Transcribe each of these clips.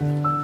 了。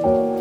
嗯。